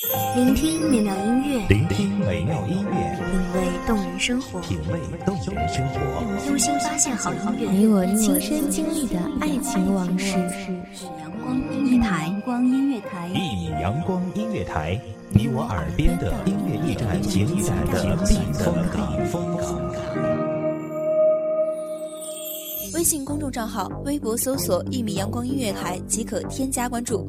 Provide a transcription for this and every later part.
聆听美妙音乐，聆听美妙音乐，品味动人生活，品味动人生活，用心发现好音乐，你我亲身经历的爱情往事。阳光音乐台，阳光音乐台，一米阳光音乐台，你我耳边的音乐驿站，情感的避风港。微信公众账号、微博搜索“一米阳光音乐台”即可添加关注。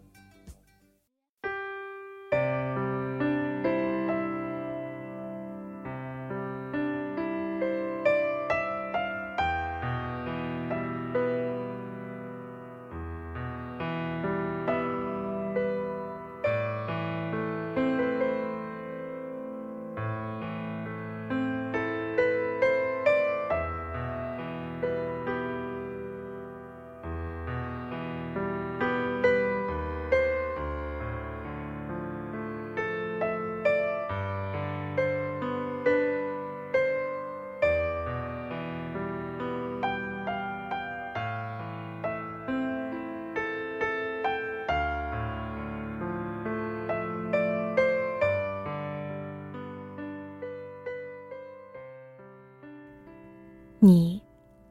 你，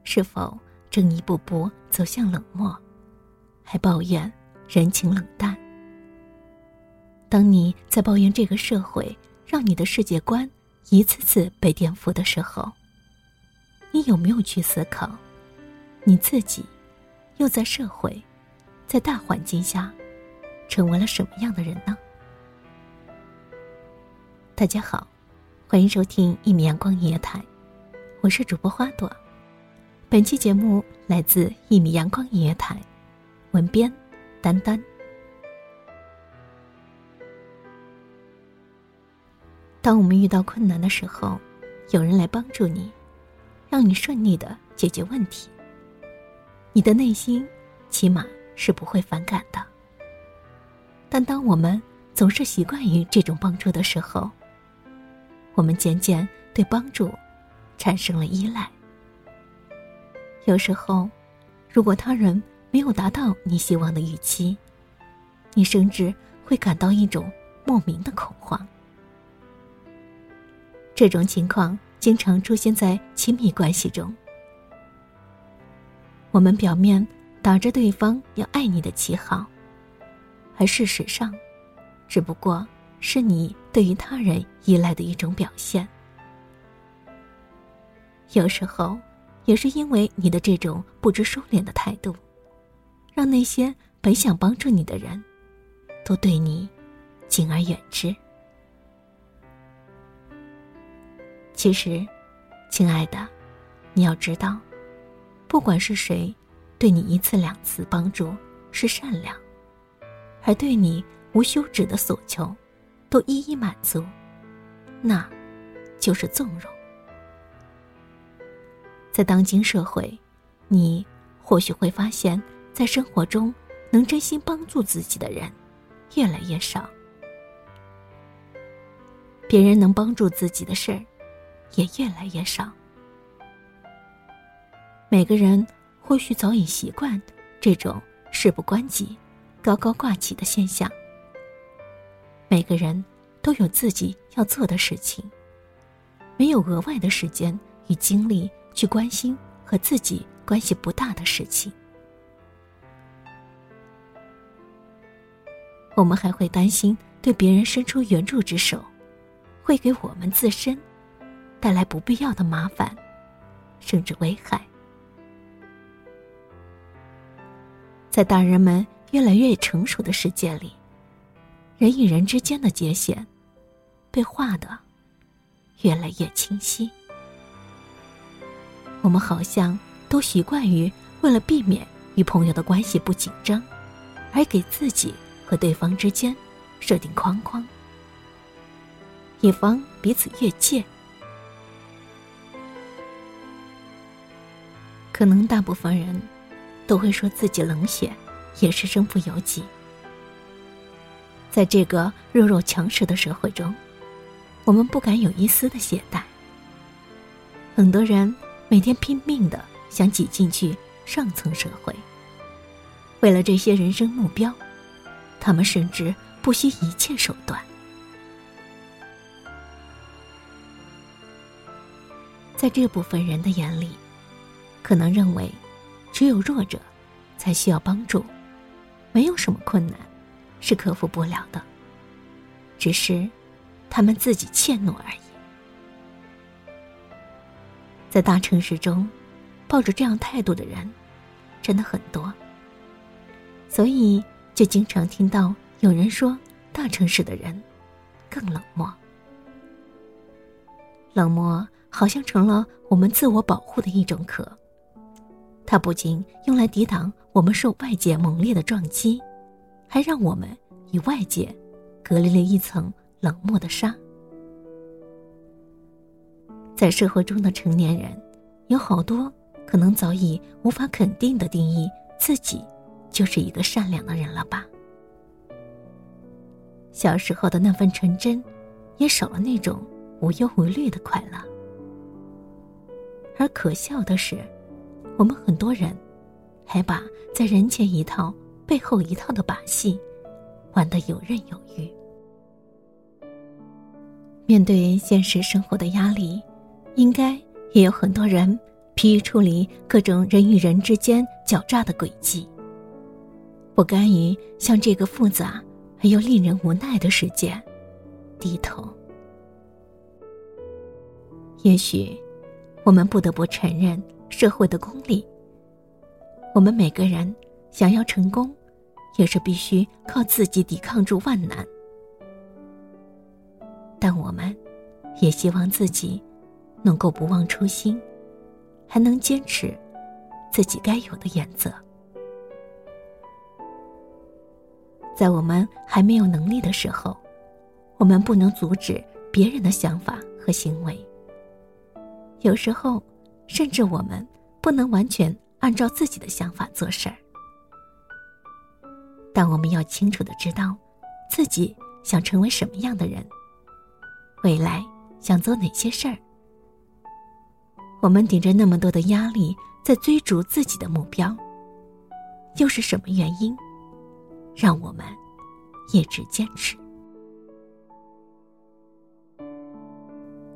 是否正一步步走向冷漠，还抱怨人情冷淡？当你在抱怨这个社会让你的世界观一次次被颠覆的时候，你有没有去思考，你自己又在社会、在大环境下，成为了什么样的人呢？大家好，欢迎收听一米阳光音乐台。我是主播花朵，本期节目来自一米阳光音乐台，文编丹丹。当我们遇到困难的时候，有人来帮助你，让你顺利的解决问题，你的内心起码是不会反感的。但当我们总是习惯于这种帮助的时候，我们渐渐对帮助。产生了依赖。有时候，如果他人没有达到你希望的预期，你甚至会感到一种莫名的恐慌。这种情况经常出现在亲密关系中。我们表面打着对方要爱你的旗号，而事实上，只不过是你对于他人依赖的一种表现。有时候，也是因为你的这种不知收敛的态度，让那些本想帮助你的人，都对你敬而远之。其实，亲爱的，你要知道，不管是谁，对你一次两次帮助是善良，而对你无休止的索求，都一一满足，那，就是纵容。在当今社会，你或许会发现，在生活中能真心帮助自己的人越来越少，别人能帮助自己的事儿也越来越少。每个人或许早已习惯这种事不关己、高高挂起的现象。每个人都有自己要做的事情，没有额外的时间与精力。去关心和自己关系不大的事情，我们还会担心对别人伸出援助之手，会给我们自身带来不必要的麻烦，甚至危害。在大人们越来越成熟的世界里，人与人之间的界限被画的越来越清晰。我们好像都习惯于为了避免与朋友的关系不紧张，而给自己和对方之间设定框框，以防彼此越界。可能大部分人都会说自己冷血，也是身不由己。在这个弱肉强食的社会中，我们不敢有一丝的懈怠。很多人每天拼命的想挤进去上层社会，为了这些人生目标，他们甚至不惜一切手段。在这部分人的眼里，可能认为，只有弱者才需要帮助，没有什么困难是克服不了的，只是他们自己怯懦而已。在大城市中，抱着这样态度的人真的很多，所以就经常听到有人说，大城市的人更冷漠，冷漠。好像成了我们自我保护的一种壳。它不仅用来抵挡我们受外界猛烈的撞击，还让我们与外界隔离了一层冷漠的纱。在社会中的成年人，有好多可能早已无法肯定的定义自己就是一个善良的人了吧？小时候的那份纯真，也少了那种无忧无虑的快乐。而可笑的是，我们很多人还把在人前一套、背后一套的把戏玩得游刃有余。面对现实生活的压力，应该也有很多人疲于处理各种人与人之间狡诈的诡计，不甘于向这个复杂而又令人无奈的世界低头。也许。我们不得不承认社会的功利。我们每个人想要成功，也是必须靠自己抵抗住万难。但我们，也希望自己能够不忘初心，还能坚持自己该有的原则。在我们还没有能力的时候，我们不能阻止别人的想法和行为。有时候，甚至我们不能完全按照自己的想法做事儿，但我们要清楚的知道，自己想成为什么样的人，未来想做哪些事儿。我们顶着那么多的压力在追逐自己的目标，又是什么原因，让我们一直坚持？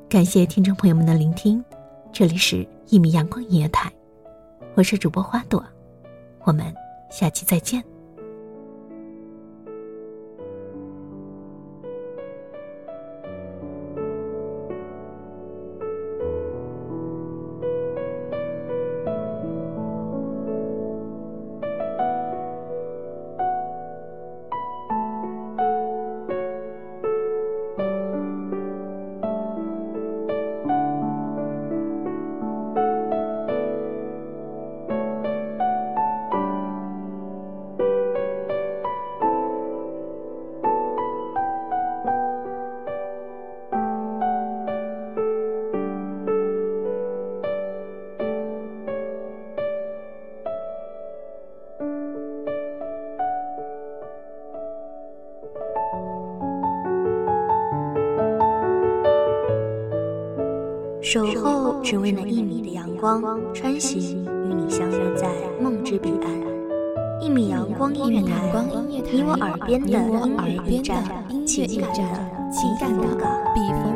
感谢听众朋友们的聆听。这里是一米阳光音乐台，我是主播花朵，我们下期再见。守候只为那一米的阳光，穿行与你相约在梦之彼岸。一米阳光音乐台，你我耳边的音乐驿站，情感的情感的避风港。